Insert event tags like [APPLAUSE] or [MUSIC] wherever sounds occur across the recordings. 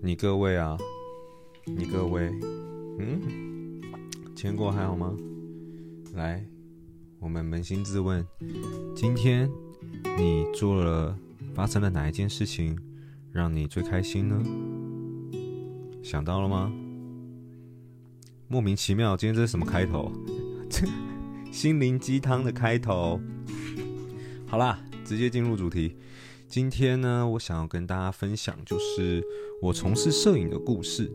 你各位啊，你各位，嗯，今天过还好吗？来，我们扪心自问，今天你做了发生了哪一件事情让你最开心呢？想到了吗？莫名其妙，今天这是什么开头？[LAUGHS] 这心灵鸡汤的开头。好啦，直接进入主题。今天呢，我想要跟大家分享，就是我从事摄影的故事。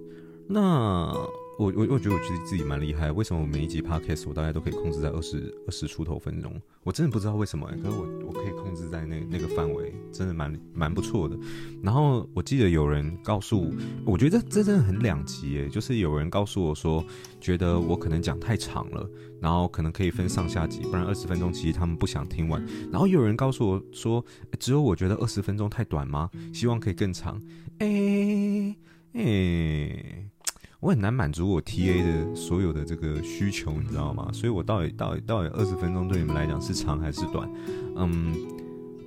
那我我我觉得我觉得自己蛮厉害，为什么我每一集 podcast 我大概都可以控制在二十二十出头分钟？我真的不知道为什么、可是我我可以控制在那那个范围，真的蛮蛮不错的。然后我记得有人告诉我，觉得这真的很两极诶，就是有人告诉我说，觉得我可能讲太长了，然后可能可以分上下集，不然二十分钟其实他们不想听完。然后有人告诉我说，只有我觉得二十分钟太短吗？希望可以更长。诶、诶。我很难满足我 TA 的所有的这个需求，你知道吗？所以我到底到底到底二十分钟对你们来讲是长还是短？嗯，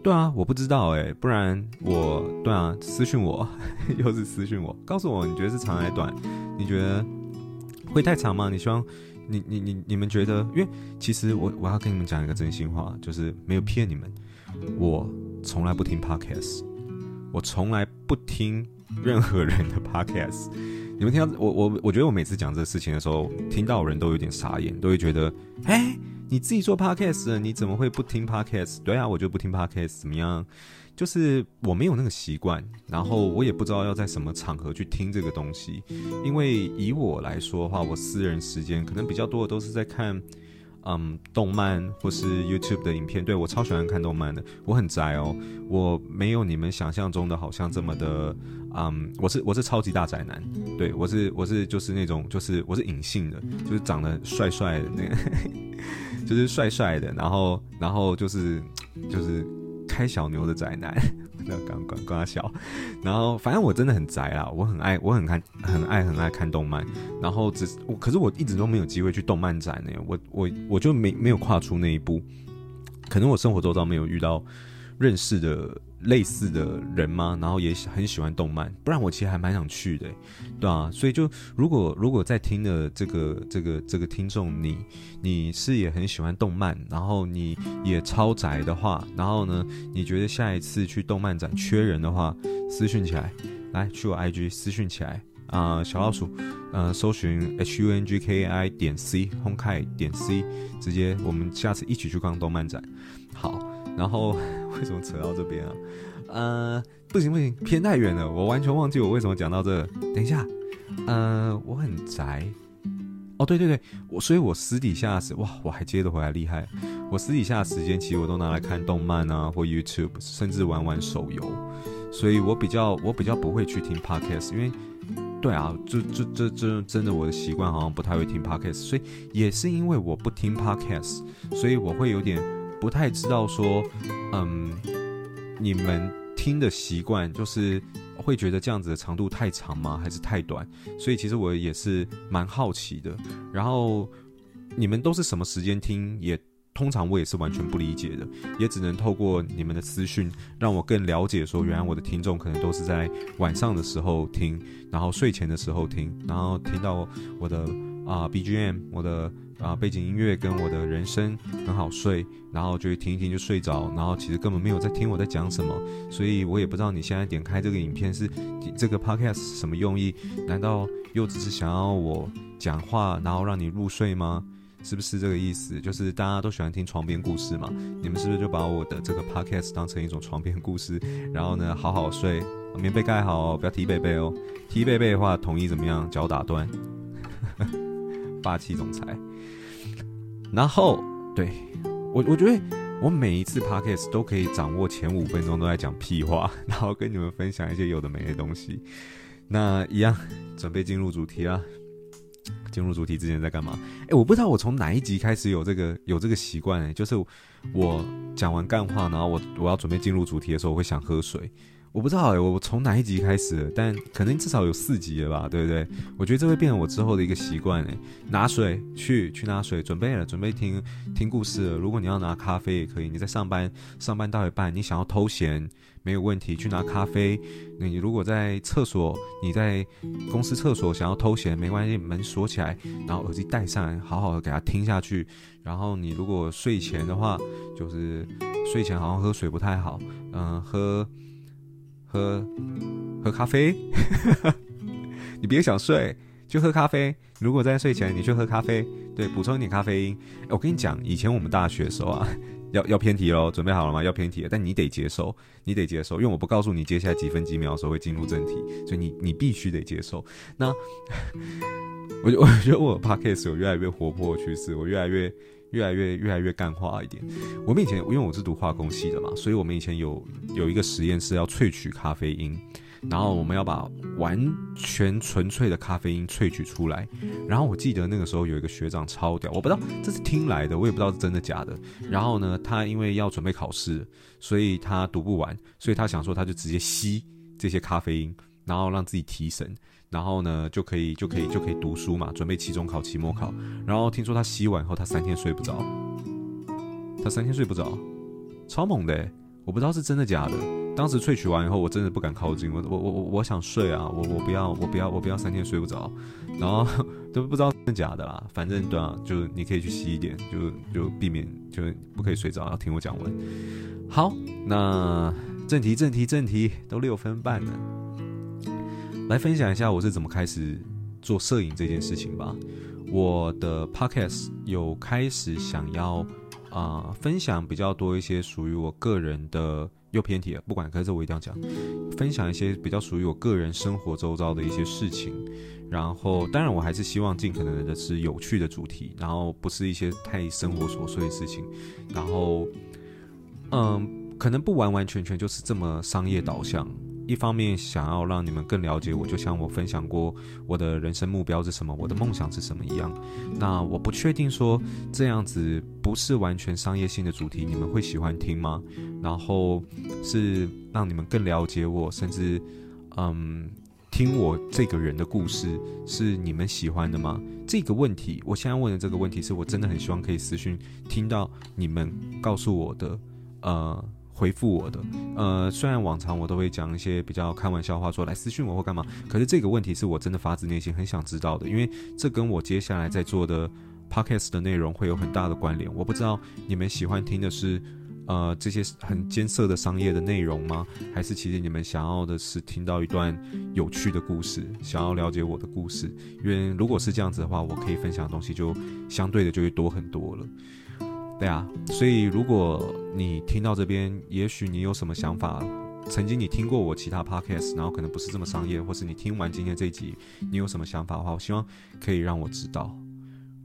对啊，我不知道哎、不然我对啊，私信我，[LAUGHS] 又是私信我，告诉我你觉得是长还是短？你觉得会太长吗？你希望你你你你们觉得？因为其实我我要跟你们讲一个真心话，就是没有骗你们，我从来不听 podcast，我从来不听任何人的 podcast。你们听到我我我觉得我每次讲这个事情的时候，听到人都有点傻眼，都会觉得，哎，你自己做 podcast，你怎么会不听 podcast？对啊，我就不听 podcast，怎么样？就是我没有那个习惯，然后我也不知道要在什么场合去听这个东西，因为以我来说的话，我私人时间可能比较多的都是在看。嗯，动漫或是 YouTube 的影片，对，我超喜欢看动漫的。我很宅哦，我没有你们想象中的好像这么的，嗯，我是我是超级大宅男，对，我是我是就是那种就是我是隐性的，就是长得帅帅的那个，[LAUGHS] 就是帅帅的，然后然后就是就是开小牛的宅男。那刚刚刚笑，然后反正我真的很宅啦，我很爱，我很看，很爱，很爱看动漫。然后只是我，可是我一直都没有机会去动漫展呢。我我我就没没有跨出那一步，可能我生活周遭没有遇到认识的。类似的人吗？然后也很喜欢动漫，不然我其实还蛮想去的，对啊，所以就如果如果在听的这个这个这个听众，你你是也很喜欢动漫，然后你也超宅的话，然后呢，你觉得下一次去动漫展缺人的话，私讯起来，来去我 IG 私讯起来啊、小老鼠，呃，搜寻 h u n g k i 点 C Honkai 点 C，直接我们下次一起去逛动漫展，好。然后为什么扯到这边啊？呃，不行不行，偏太远了，我完全忘记我为什么讲到这。等一下，呃，我很宅。哦，对对对，我所以，我私底下是哇，我还接得回来，厉害。我私底下的时间其实我都拿来看动漫啊，或 YouTube，甚至玩玩手游。所以我比较我比较不会去听 Podcast，因为对啊，这这这这真的我的习惯好像不太会听 Podcast，所以也是因为我不听 Podcast，所以我会有点。不太知道说，嗯，你们听的习惯就是会觉得这样子的长度太长吗？还是太短？所以其实我也是蛮好奇的。然后你们都是什么时间听？也通常我也是完全不理解的，也只能透过你们的资讯让我更了解。说原来我的听众可能都是在晚上的时候听，然后睡前的时候听，然后听到我的啊、BGM，我的。啊，背景音乐跟我的人声很好睡，然后就听一听就睡着，然后其实根本没有在听我在讲什么，所以我也不知道你现在点开这个影片是这个 podcast 是什么用意？难道又只是想要我讲话，然后让你入睡吗？是不是这个意思？就是大家都喜欢听床边故事嘛？你们是不是就把我的这个 podcast 当成一种床边故事，然后呢，好好睡，棉被盖好哦，不要踢被被哦，踢被被的话，统一怎么样？脚打断，霸气总裁。然后，对我，我觉得我每一次 podcast 都可以掌握前五分钟都在讲屁话，然后跟你们分享一些有的没的东西。那一样，准备进入主题啦。进入主题之前在干嘛？哎，我不知道我从哪一集开始有这个有这个习惯，就是我讲完干话，然后我我要准备进入主题的时候，我会想喝水。我不知道哎，我从哪一集开始，但可能至少有四集了吧，对不对？我觉得这会变成我之后的一个习惯哎。拿水去去拿水，准备了，准备听听故事。如果你要拿咖啡也可以，你在上班上班到一半，你想要偷闲没有问题，去拿咖啡。那你如果在厕所，你在公司厕所想要偷闲没关系，门锁起来，然后耳机戴上，好好的给它听下去。然后你如果睡前的话，就是睡前好像喝水不太好，嗯，喝。喝喝咖啡，[LAUGHS] 你别想睡，就喝咖啡。如果在睡前，你去喝咖啡，对，补充一点咖啡因。我跟你讲，以前我们大学的时候啊，[LAUGHS] 要要偏题喽，准备好了吗？要偏题，但你得接受，你得接受，因为我不告诉你接下来几分几秒的时候会进入正题，所以你你必须得接受。那 [LAUGHS] 我我觉得我的 podcast 有越来越活泼的趋势，我越来越。越来越越来越干化一点。我们以前因为我是读化工系的嘛，所以我们以前有有一个实验室要萃取咖啡因，然后我们要把完全纯粹的咖啡因萃取出来。然后我记得那个时候有一个学长超屌，我不知道这是听来的，我也不知道是真的假的。然后呢，他因为要准备考试，所以他读不完，所以他想说他就直接吸这些咖啡因，然后让自己提神。然后呢，就可以就可以就可以读书嘛，准备期中考、期末考。然后听说他吸完后，他三天睡不着，他三天睡不着，超猛的！我不知道是真的假的。当时萃取完以后，我真的不敢靠近，我我我我想睡啊，我我不要我不要我不要三天睡不着，然后都不知道真的假的啦。反正对啊，就你可以去吸一点，就就避免就不可以睡着，要听我讲完。好，那正题正题正题，都六分半了。来分享一下我是怎么开始做摄影这件事情吧。我的 podcast 有开始想要啊、分享比较多一些属于我个人的又偏题了，不管，可是我一定要讲，分享一些比较属于我个人生活周遭的一些事情。然后，当然我还是希望尽可能的是有趣的主题，然后不是一些太生活琐碎的事情。然后，嗯，可能不完完全全就是这么商业导向。一方面想要让你们更了解我，就像我分享过我的人生目标是什么，我的梦想是什么一样。那我不确定说这样子不是完全商业性的主题，你们会喜欢听吗？然后是让你们更了解我，甚至嗯，听我这个人的故事是你们喜欢的吗？这个问题，我现在问的这个问题，是我真的很希望可以私讯听到你们告诉我的，呃。回复我的，呃，虽然往常我都会讲一些比较开玩笑话，说来私讯我或干嘛，可是这个问题是我真的发自内心很想知道的，因为这跟我接下来在做的 podcast 的内容会有很大的关联。我不知道你们喜欢听的是，呃，这些很艰涩的商业的内容吗？还是其实你们想要的是听到一段有趣的故事，想要了解我的故事？因为如果是这样子的话，我可以分享的东西就相对的就会多很多了。对啊，所以如果你听到这边，也许你有什么想法，曾经你听过我其他 podcast，然后可能不是这么商业，或是你听完今天这一集，你有什么想法的话，我希望可以让我知道。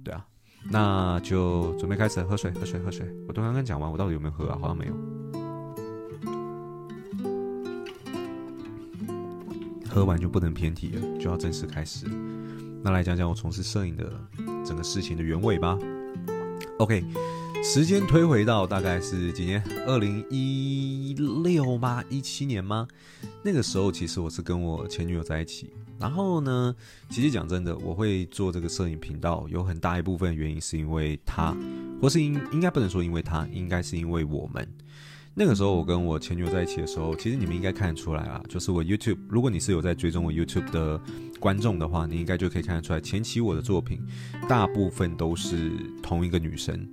对啊，那就准备开始喝水，喝水，喝水。我都刚刚讲完，我到底有没有喝啊？好像没有。喝完就不能偏题了，就要正式开始。那来讲讲我从事摄影的整个事情的原委吧。OK。时间推回到大概是几年？二零一六吗？一七年吗？那个时候其实我是跟我前女友在一起。然后呢，其实讲真的，我会做这个摄影频道，有很大一部分原因是因为她，或是应应该不能说因为她，应该是因为我们。那个时候我跟我前女友在一起的时候，其实你们应该看得出来啊，就是我 YouTube，如果你是有在追踪我 YouTube 的观众的话，你应该就可以看得出来，前期我的作品大部分都是同一个女生。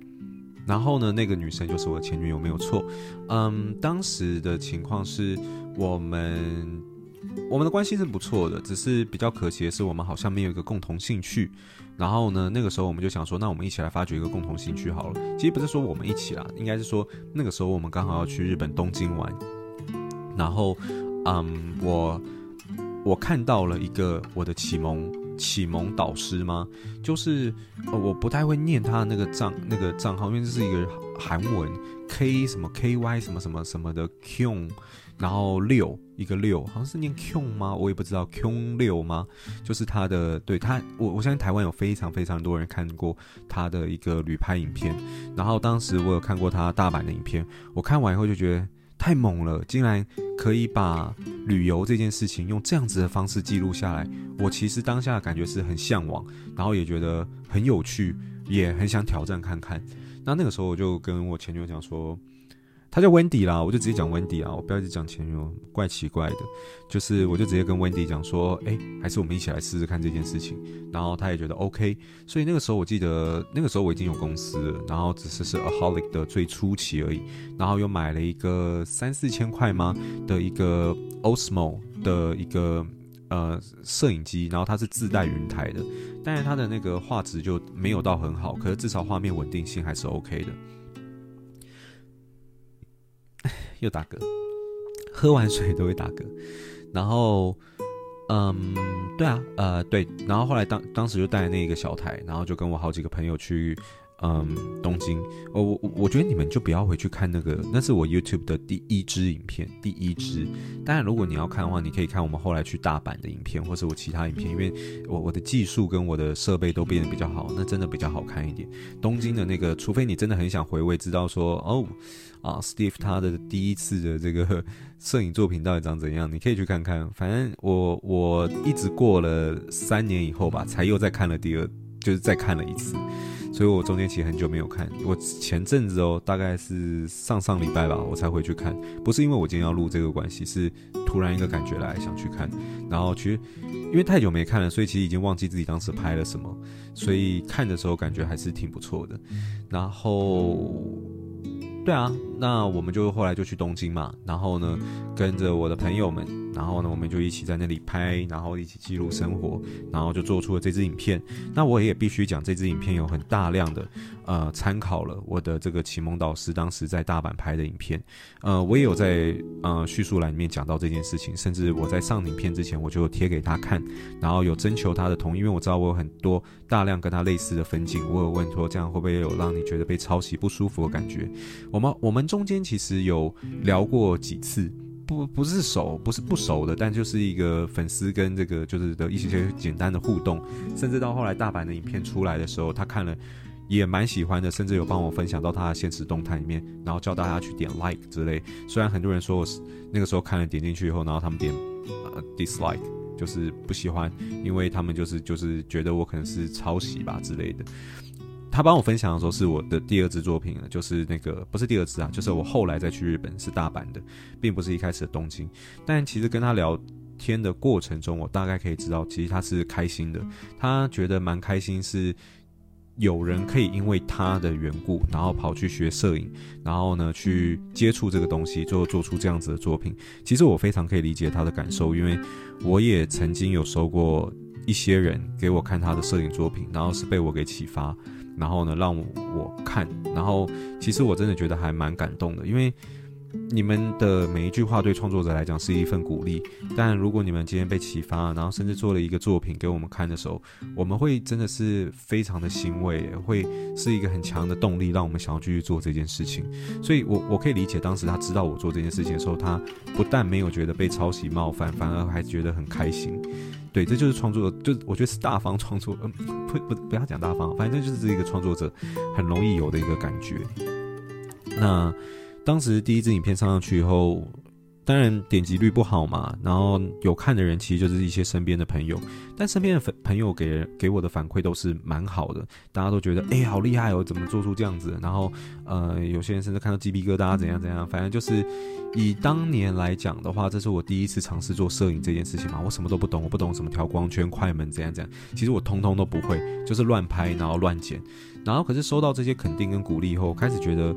然后呢，那个女生就是我的前女友，没有错。嗯，当时的情况是我们我们的关系是不错的，只是比较可惜的是，我们好像没有一个共同兴趣。然后呢，那个时候我们就想说，那我们一起来发掘一个共同兴趣好了。其实不是说我们一起啦，应该是说那个时候我们刚好要去日本东京玩。然后，嗯，我我看到了一个我的启蒙。启蒙导师吗？就是呃，我不太会念他的那个账那个账号，因为这是一个韩文 K 什么 KY 什么什么什么的 Q，然后六一个六，好像是念 Q 吗？我也不知道 Q 六吗？就是他的，对他，我我相信台湾有非常非常多人看过他的一个旅拍影片，然后当时我有看过他大阪的影片，我看完以后就觉得太猛了，竟然可以把旅游这件事情用这样子的方式记录下来。我其实当下的感觉是很向往，然后也觉得很有趣，也很想挑战看看。那那个时候我就跟我前女友讲说。他叫 Wendy 啦，我就直接讲 Wendy 啊，我不要一直讲前女友，怪奇怪的。就是我就直接跟 Wendy 讲说，哎、还是我们一起来试试看这件事情。然后他也觉得 OK，所以那个时候我记得那个时候我已经有公司了，然后只是是 Aholic 的最初期而已。然后又买了一个三四千块吗的一个 Osmo 的一个呃摄影机，然后它是自带云台的，但是它的那个画质就没有到很好，可是至少画面稳定性还是 OK 的。又打嗝，喝完水都会打嗝。然后，嗯，对啊，呃，对。然后后来当当时就带那个小台，然后就跟我好几个朋友去。嗯，东京，我我我觉得你们就不要回去看那个，那是我 YouTube 的第一支影片，第一支。当然，如果你要看的话，你可以看我们后来去大阪的影片，或是我其他影片，因为我我的技术跟我的设备都变得比较好，那真的比较好看一点。东京的那个，除非你真的很想回味，知道说哦啊，Steve 他的第一次的这个摄影作品到底长怎样，你可以去看看。反正我我一直过了三年以后吧，才又再看了第二，就是再看了一次。所以我中间其实很久没有看，我前阵子哦，大概是上上礼拜吧，我才回去看。不是因为我今天要录这个关系，是突然一个感觉来想去看。然后其实因为太久没看了，所以其实已经忘记自己当时拍了什么。所以看的时候感觉还是挺不错的。然后，对啊，那我们就后来就去东京嘛。然后呢，跟着我的朋友们。然后呢，我们就一起在那里拍，然后一起记录生活，然后就做出了这支影片。那我也必须讲，这支影片有很大量的呃参考了我的这个启蒙导师当时在大阪拍的影片。呃，我也有在呃叙述栏里面讲到这件事情，甚至我在上影片之前我就贴给他看，然后有征求他的同意，因为我知道我有很多大量跟他类似的分镜，我有问说这样会不会有让你觉得被抄袭不舒服的感觉？我们我们中间其实有聊过几次。不不是熟，不是不熟的，但就是一个粉丝跟这个就是的一些简单的互动，甚至到后来大阪的影片出来的时候，他看了也蛮喜欢的，甚至有帮我分享到他的现实动态里面，然后叫大家去点 like 之类。虽然很多人说我是那个时候看了点进去以后，然后他们点呃 dislike，就是不喜欢，因为他们就是就是觉得我可能是抄袭吧之类的。他帮我分享的时候是我的第二支作品了，就是那个不是第二支啊，就是我后来再去日本是大阪的，并不是一开始的东京。但其实跟他聊天的过程中，我大概可以知道，其实他是开心的，他觉得蛮开心，是有人可以因为他的缘故，然后跑去学摄影，然后呢去接触这个东西，最后做出这样子的作品。其实我非常可以理解他的感受，因为我也曾经有收过一些人给我看他的摄影作品，然后是被我给启发。然后呢，让我看，然后其实我真的觉得还蛮感动的，因为你们的每一句话对创作者来讲是一份鼓励。但如果你们今天被启发，然后甚至做了一个作品给我们看的时候，我们会真的是非常的欣慰，会是一个很强的动力，让我们想要继续做这件事情。所以我我可以理解当时他知道我做这件事情的时候，他不但没有觉得被抄袭冒犯，反而还觉得很开心。对，这就是创作，就我觉得是大方创作，[LAUGHS] 嗯，不不不要讲大方，反正就是这一个创作者很容易有的一个感觉。那当时第一支影片上上去以后。当然点击率不好嘛，然后有看的人其实就是一些身边的朋友，但身边的朋朋友给给我的反馈都是蛮好的，大家都觉得哎、好厉害哦，怎么做出这样子？然后呃有些人甚至看到鸡皮疙瘩怎样怎样，反正就是以当年来讲的话，这是我第一次尝试做摄影这件事情嘛，我什么都不懂，我不懂什么调光圈、快门怎样怎样，其实我通通都不会，就是乱拍然后乱剪，然后可是收到这些肯定跟鼓励以后，开始觉得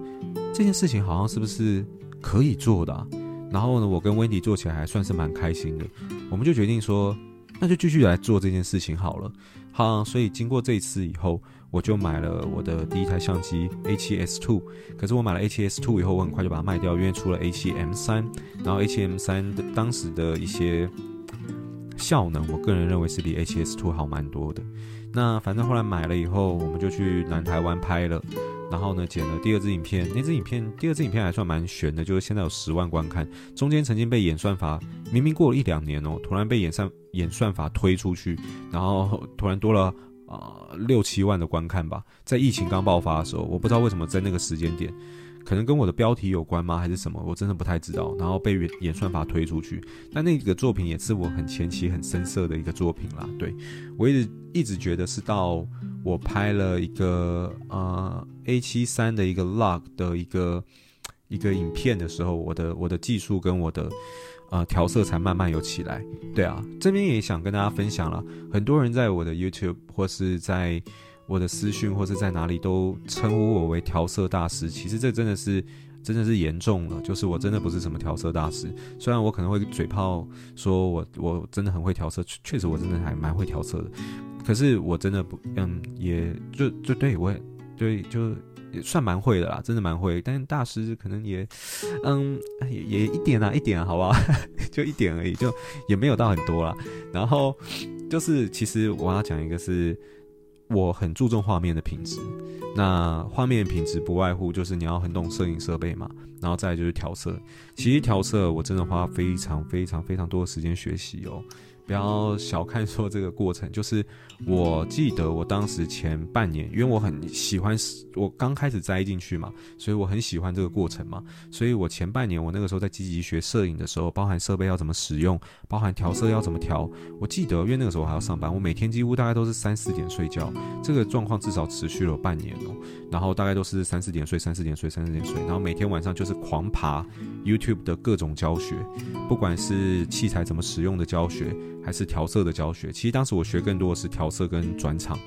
这件事情好像是不是可以做的？然后呢，我跟温迪做起来还算是蛮开心的，我们就决定说，那就继续来做这件事情好了。好，所以经过这一次以后，我就买了我的第一台相机 A7S Two。可是我买了 A7S Two 以后，我很快就把它卖掉，因为出了 A7M 三。然后 A7M 三的当时的一些效能，我个人认为是比 H S two 好蛮多的。那反正后来买了以后，我们就去南台湾拍了。然后呢，剪了第二支影片，那支影片第二支影片还算蛮悬的，就是现在有十万观看，中间曾经被演算法明明过了一两年哦，突然被演算演算法推出去，然后突然多了啊、呃、六七万的观看吧，在疫情刚爆发的时候，我不知道为什么在那个时间点可能跟我的标题有关吗？还是什么？我真的不太知道。然后被演算法推出去，但那个作品也是我很前期很深色的一个作品啦。对，我一直一直觉得是到我拍了一个呃 A7 三的一个 log 的一个一个影片的时候，我的我的技术跟我的呃调色才慢慢有起来。对啊，这边也想跟大家分享了，很多人在我的 YouTube 或是在。我的私讯或是在哪里都称呼我为调色大师，其实这真的是真的是严重了，就是我真的不是什么调色大师。虽然我可能会嘴炮说我我真的很会调色，确实我真的还蛮会调色的，可是我真的不嗯，也就就对我对就也算蛮会的啦，真的蛮会。但大师可能也嗯也也一点啊一点，好不好？[LAUGHS] 就一点而已，就也没有到很多啦。然后就是其实我要讲一个是。我很注重画面的品质，那画面品质不外乎就是你要很懂摄影设备嘛，然后再就是调色。其实调色我真的花非常非常非常多的时间学习哦。不要小看说这个过程，就是我记得我当时前半年，因为我很喜欢，我刚开始栽进去嘛，所以我很喜欢这个过程嘛，所以我前半年我那个时候在积极学摄影的时候，包含设备要怎么使用，包含调色要怎么调，我记得因为那个时候我还要上班，我每天几乎大概都是三四点睡觉，这个状况至少持续了半年哦，然后大概都是三四点睡，三四点睡，三四点睡，然后每天晚上就是狂爬 YouTube 的各种教学，不管是器材怎么使用的教学。还是调色的教学，其实当时我学更多的是调色跟转场，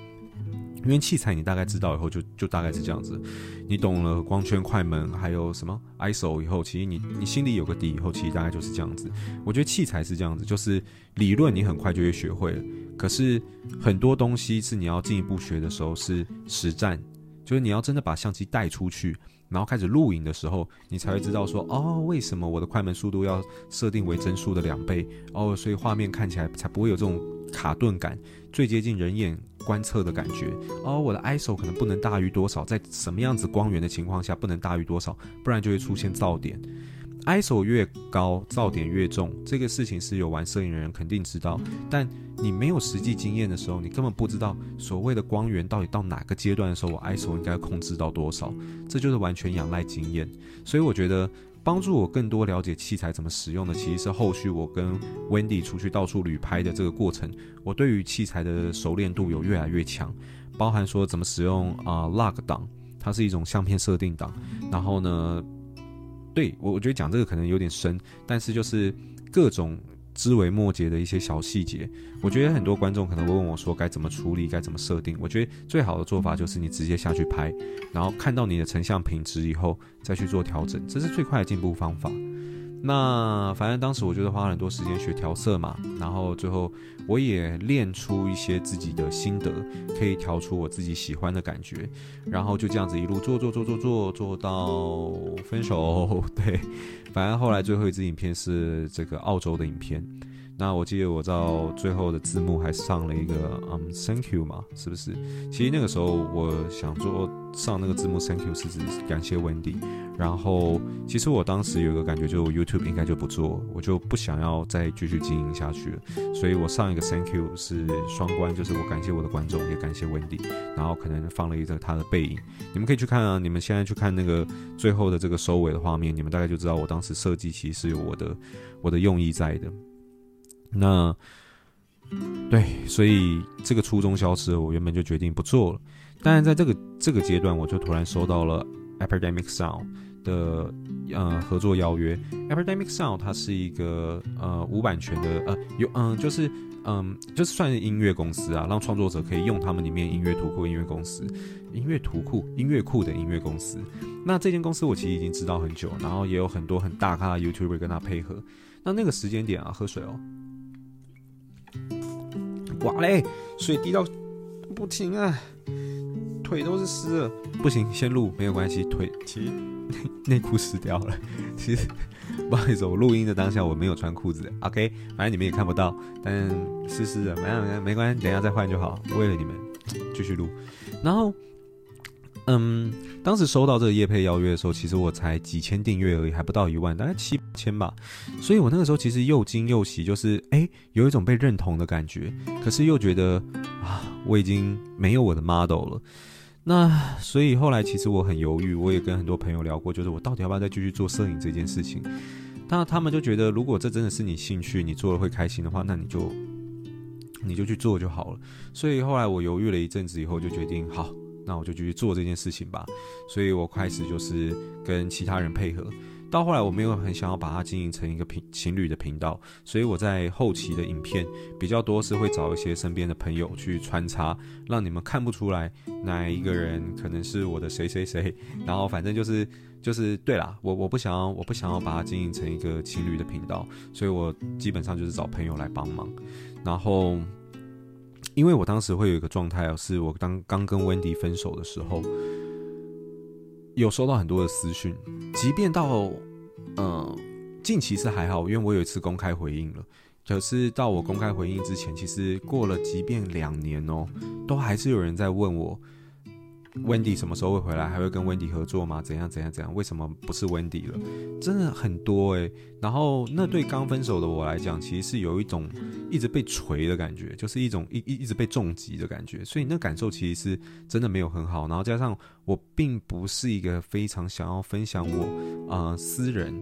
因为器材你大概知道以后就，就大概是这样子。你懂了光圈、快门，还有什么 ISO 以后，其实你你心里有个底以后，其实大概就是这样子。我觉得器材是这样子，就是理论你很快就会学会了，可是很多东西是你要进一步学的时候是实战，就是你要真的把相机带出去。然后开始录影的时候，你才会知道说，哦，为什么我的快门速度要设定为帧数的两倍？哦，所以画面看起来才不会有这种卡顿感，最接近人眼观测的感觉。哦，我的 ISO 可能不能大于多少，在什么样子光源的情况下不能大于多少，不然就会出现噪点。ISO 越高，噪点越重，这个事情是有玩摄影的人肯定知道。但你没有实际经验的时候，你根本不知道所谓的光源到底到哪个阶段的时候，我 ISO 应该控制到多少。这就是完全仰赖经验。所以我觉得帮助我更多了解器材怎么使用的，其实是后续我跟 Wendy 出去到处旅拍的这个过程。我对于器材的熟练度有越来越强，包含说怎么使用啊、呃、log 档，它是一种相片设定档，然后呢。对我，我觉得讲这个可能有点深，但是就是各种枝微末节的一些小细节，我觉得很多观众可能会问我说该怎么处理，该怎么设定。我觉得最好的做法就是你直接下去拍，然后看到你的成像品质以后再去做调整，这是最快的进步方法。那反正当时我就是花了很多时间学调色嘛，然后最后我也练出一些自己的心得，可以调出我自己喜欢的感觉，然后就这样子一路做做做做做做到分手。[LAUGHS] 对，反正后来最后一支影片是这个澳洲的影片。那我记得我到最后的字幕还上了一个嗯，Thank you 嘛，是不是？其实那个时候我想说上那个字幕 Thank you 是指感谢 Wendy。然后其实我当时有一个感觉，就 YouTube 应该就不做，我就不想要再继续经营下去了。所以我上一个 Thank you 是双关，就是我感谢我的观众，也感谢 Wendy。然后可能放了一个他的背影，你们可以去看啊。你们现在去看那个最后的这个收尾的画面，你们大概就知道我当时设计其实有我的我的用意在的。那对，所以这个初衷消失了，我原本就决定不做了。但是在这个这个阶段，我就突然收到了 Epidemic Sound 的呃合作邀约。Epidemic Sound 它是一个呃无版权的呃有嗯、就是嗯、就是算是音乐公司啊，让创作者可以用他们里面音乐图库音乐公司音乐图库音乐库的音乐公司。那这间公司我其实已经知道很久，然后也有很多很大咖的 YouTuber 跟他配合。那那个时间点啊，喝水哦。哇嘞！水滴到不停啊，腿都是湿的。不行，先录没有关系。腿其实 [LAUGHS] 内裤湿掉了。[LAUGHS] 其实不好意思，我录音的当下我没有穿裤子。OK，反正你们也看不到，但湿湿的，没关系，没关系，等下再换就好。为了你们继续录。然后，嗯，当时收到这个叶配邀约的时候，其实我才几千订阅而已，还不到一万，大概七。千吧，所以我那个时候其实又惊又喜，就是诶，有一种被认同的感觉，可是又觉得啊，我已经没有我的 model 了。那所以后来其实我很犹豫，我也跟很多朋友聊过，就是我到底要不要再继续做摄影这件事情。但他们就觉得，如果这真的是你兴趣，你做了会开心的话，那你就你就去做就好了。所以后来我犹豫了一阵子以后，就决定好，那我就继续做这件事情吧。所以我开始就是跟其他人配合。到后来，我没有很想要把它经营成一个频情侣的频道，所以我在后期的影片比较多是会找一些身边的朋友去穿插，让你们看不出来哪一个人可能是我的谁谁谁。然后反正就是就是对啦，我我不想要我不想要把它经营成一个情侣的频道，所以我基本上就是找朋友来帮忙。然后因为我当时会有一个状态，是我刚刚跟温迪分手的时候。有收到很多的私讯，即便到，嗯、呃，近期是还好，因为我有一次公开回应了。可是到我公开回应之前，其实过了即便两年哦，都还是有人在问我。Wendy 什么时候会回来？还会跟 Wendy 合作吗？怎样怎样怎样？为什么不是 Wendy 了？真的很多诶。然后那对刚分手的我来讲，其实是有一种一直被锤的感觉，就是一种一一一直被重击的感觉。所以那感受其实是真的没有很好。然后加上我并不是一个非常想要分享我呃私人。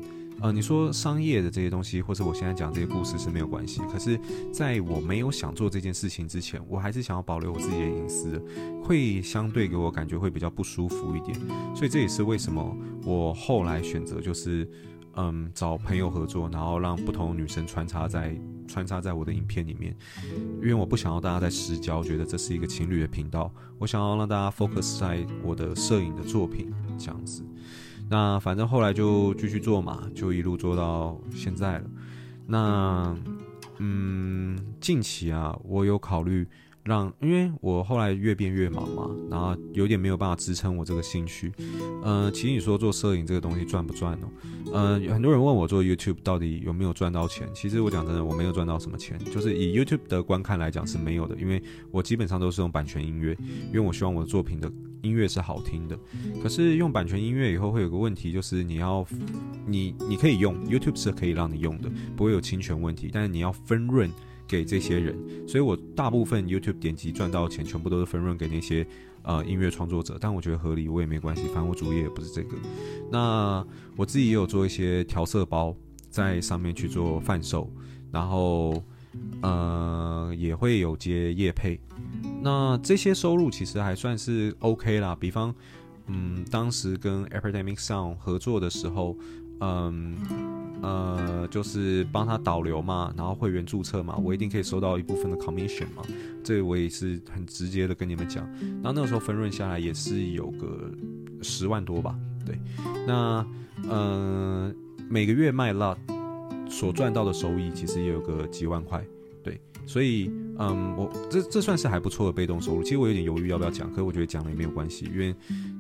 呃，你说商业的这些东西，或者我现在讲这些故事是没有关系。可是，在我没有想做这件事情之前，我还是想要保留我自己的隐私，会相对给我感觉会比较不舒服一点。所以这也是为什么我后来选择就是，嗯，找朋友合作，然后让不同女生穿插在穿插在我的影片里面，因为我不想要大家在私交，觉得这是一个情侣的频道。我想要让大家 focus 在我的摄影的作品这样子。那反正后来就继续做嘛，就一路做到现在了。那嗯，近期啊，我有考虑让，因为我后来越变越忙嘛，然后有点没有办法支撑我这个兴趣。呃，其实你说做摄影这个东西赚不赚哦？呃，很多人问我做 YouTube 到底有没有赚到钱，其实我讲真的，我没有赚到什么钱，就是以 YouTube 的观看来讲是没有的，因为我基本上都是用版权音乐，因为我希望我的作品的。音乐是好听的，可是用版权音乐以后会有个问题，就是你要，你你可以用 YouTube 是可以让你用的，不会有侵权问题，但是你要分润给这些人，所以我大部分 YouTube 点击赚到钱全部都是分润给那些呃音乐创作者，但我觉得合理，我也没关系，反正我主业也不是这个。那我自己也有做一些调色包在上面去做贩售，然后呃也会有接业配。那这些收入其实还算是 OK 啦。比方，嗯，当时跟 Epidemic Sound 合作的时候，嗯，呃，就是帮他导流嘛，然后会员注册嘛，我一定可以收到一部分的 commission 嘛。这我也是很直接的跟你们讲。然后那个时候分润下来也是有个十万多吧，对。那，呃，每个月卖 lot 所赚到的收益其实也有个几万块。对所以，嗯，我这这算是还不错的被动收入。其实我有点犹豫要不要讲，可是我觉得讲了也没有关系，因为，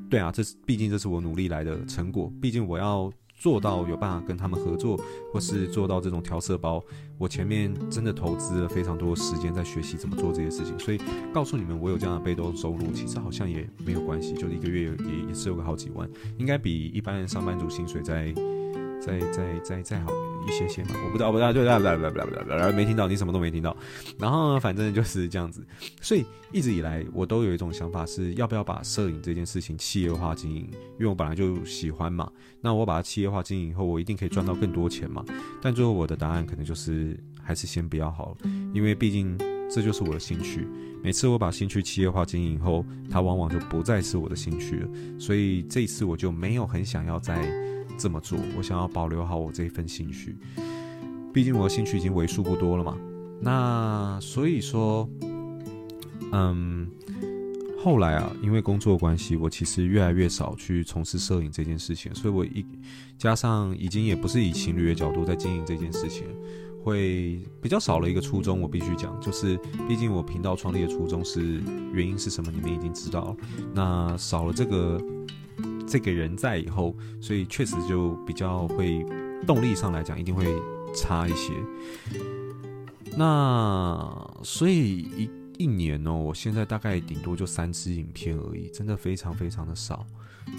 对啊，这是毕竟这是我努力来的成果。毕竟我要做到有办法跟他们合作，或是做到这种调色包，我前面真的投资了非常多时间在学习怎么做这些事情。所以告诉你们，我有这样的被动收入，其实好像也没有关系，就一个月也也是有个好几万，应该比一般人上班族薪水再再再再再好。一些些嘛，我不知道，不知道，对，对，对，对，对，对，对，没听到，你什么都没听到。然后呢，反正就是这样子。所以一直以来，我都有一种想法，是要不要把摄影这件事情企业化经营？因为我本来就喜欢嘛。那我把它企业化经营以后，我一定可以赚到更多钱嘛。但最后我的答案可能就是，还是先不要好了，因为毕竟这就是我的兴趣。每次我把兴趣企业化经营以后，它往往就不再是我的兴趣了。所以这一次我就没有很想要再。这么做，我想要保留好我这一份兴趣，毕竟我的兴趣已经为数不多了嘛。那所以说，嗯，后来啊，因为工作关系，我其实越来越少去从事摄影这件事情，所以我一加上已经也不是以情侣的角度在经营这件事情，会比较少了一个初衷。我必须讲，就是毕竟我频道创立的初衷是原因是什么，你们已经知道了。那少了这个。这个人在以后，所以确实就比较会动力上来讲，一定会差一些。那所以一一年哦，我现在大概顶多就三支影片而已，真的非常非常的少。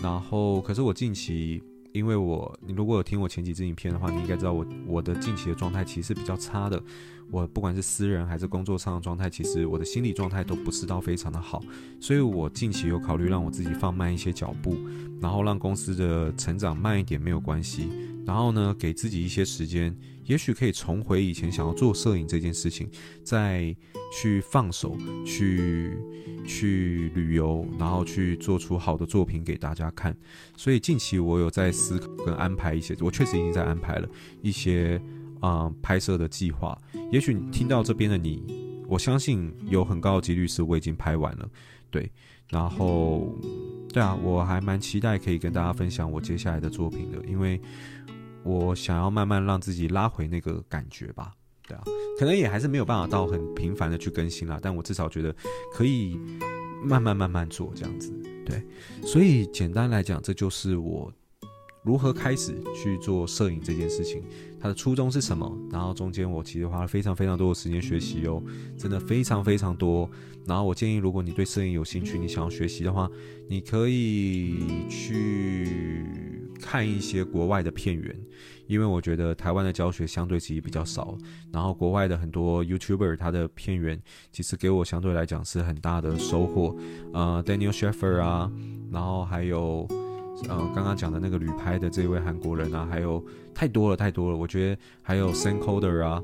然后，可是我近期因为我你如果有听我前几支影片的话，你应该知道我我的近期的状态其实是比较差的。我不管是私人还是工作上的状态，其实我的心理状态都不是到非常的好。所以我近期有考虑让我自己放慢一些脚步，然后让公司的成长慢一点没有关系。然后呢，给自己一些时间，也许可以重回以前想要做摄影这件事情，在去放手，去去旅游，然后去做出好的作品给大家看。所以近期我有在思考跟安排一些，我确实已经在安排了一些啊、拍摄的计划。也许听到这边的你，我相信有很高的几率是我已经拍完了，对。然后，对啊，我还蛮期待可以跟大家分享我接下来的作品的，因为。我想要慢慢让自己拉回那个感觉吧，对啊，可能也还是没有办法到很频繁的去更新啦，但我至少觉得可以慢慢慢慢做这样子，对，所以简单来讲，这就是我如何开始去做摄影这件事情，它的初衷是什么，然后中间我其实花了非常非常多的时间学习哦，真的非常非常多，然后我建议如果你对摄影有兴趣，你想要学习的话，你可以去。看一些国外的片源，因为我觉得台湾的教学相对其实比较少，然后国外的很多 YouTuber 他的片源其实给我相对来讲是很大的收获，呃，Daniel Sheffer 啊，然后还有呃刚刚讲的那个旅拍的这位韩国人啊，还有太多了太多了，我觉得还有 Sam Coder 啊，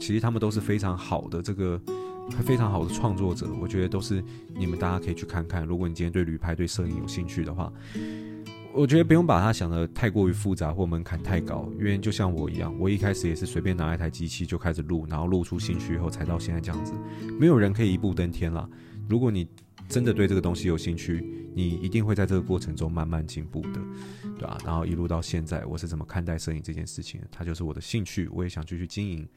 其实他们都是非常好的这个非常好的创作者，我觉得都是你们大家可以去看看，如果你今天对旅拍对摄影有兴趣的话。我觉得不用把它想得太过于复杂或门槛太高，因为就像我一样，我一开始也是随便拿一台机器就开始录，然后录出兴趣以后才到现在这样子。没有人可以一步登天啦。如果你真的对这个东西有兴趣，你一定会在这个过程中慢慢进步的，对吧？然后一路到现在，我是怎么看待摄影这件事情？它就是我的兴趣，我也想继续经营。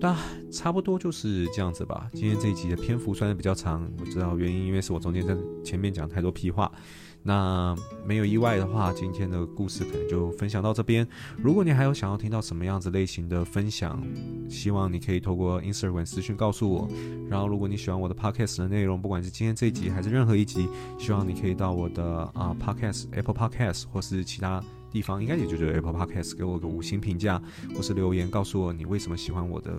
那，差不多就是这样子吧。今天这一集的篇幅算是比较长，我知道原因，因为是我中间在前面讲太多屁话。那没有意外的话，今天的故事可能就分享到这边。如果你还有想要听到什么样子类型的分享，希望你可以透过 Instagram 私讯告诉我。然后，如果你喜欢我的 Podcast 的内容，不管是今天这一集还是任何一集，希望你可以到我的啊、Podcast Apple Podcast 或是其他地方，应该也就是 Apple Podcast 给我个五星评价，或是留言告诉我你为什么喜欢我的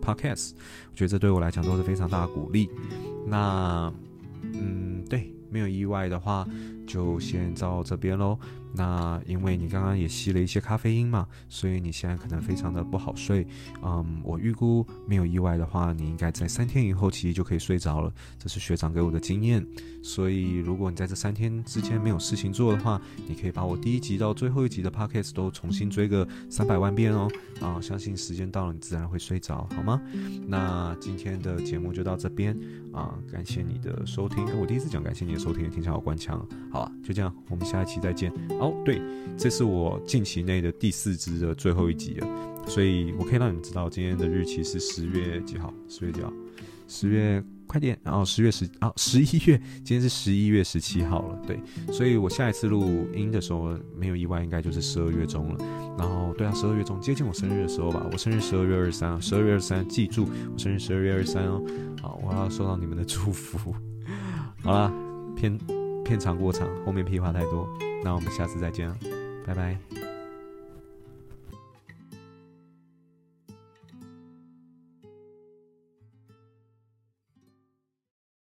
Podcast。我觉得这对我来讲都是非常大的鼓励。那，嗯，对。没有意外的话，就先到这边喽。那因为你刚刚也吸了一些咖啡因嘛，所以你现在可能非常的不好睡。嗯，我预估没有意外的话，你应该在三天以后其实就可以睡着了。这是学长给我的经验。所以如果你在这三天之间没有事情做的话，你可以把我第一集到最后一集的 podcast 都重新追个三百万遍哦。啊，相信时间到了，你自然会睡着，好吗？那今天的节目就到这边啊，感谢你的收听。我第一次讲感谢你的收听，听起来好官腔。好啊，就这样，我们下一期再见。哦，对，这是我近期内的第四支的最后一集了，所以我可以让你们知道今天的日期是十月几号？十月几号？十月快点，然后十月十啊，十一月，今天是十一月十七号了，对，所以我下一次录音的时候，没有意外，应该就是十二月中了。然后，对啊，十二月中接近我生日的时候吧，我生日十二月二十三，十二月二十三，记住我生日十二月二十三哦。好，我要收到你们的祝福。好啦，片片长过长，后面屁话太多。那我们下次再见，拜拜。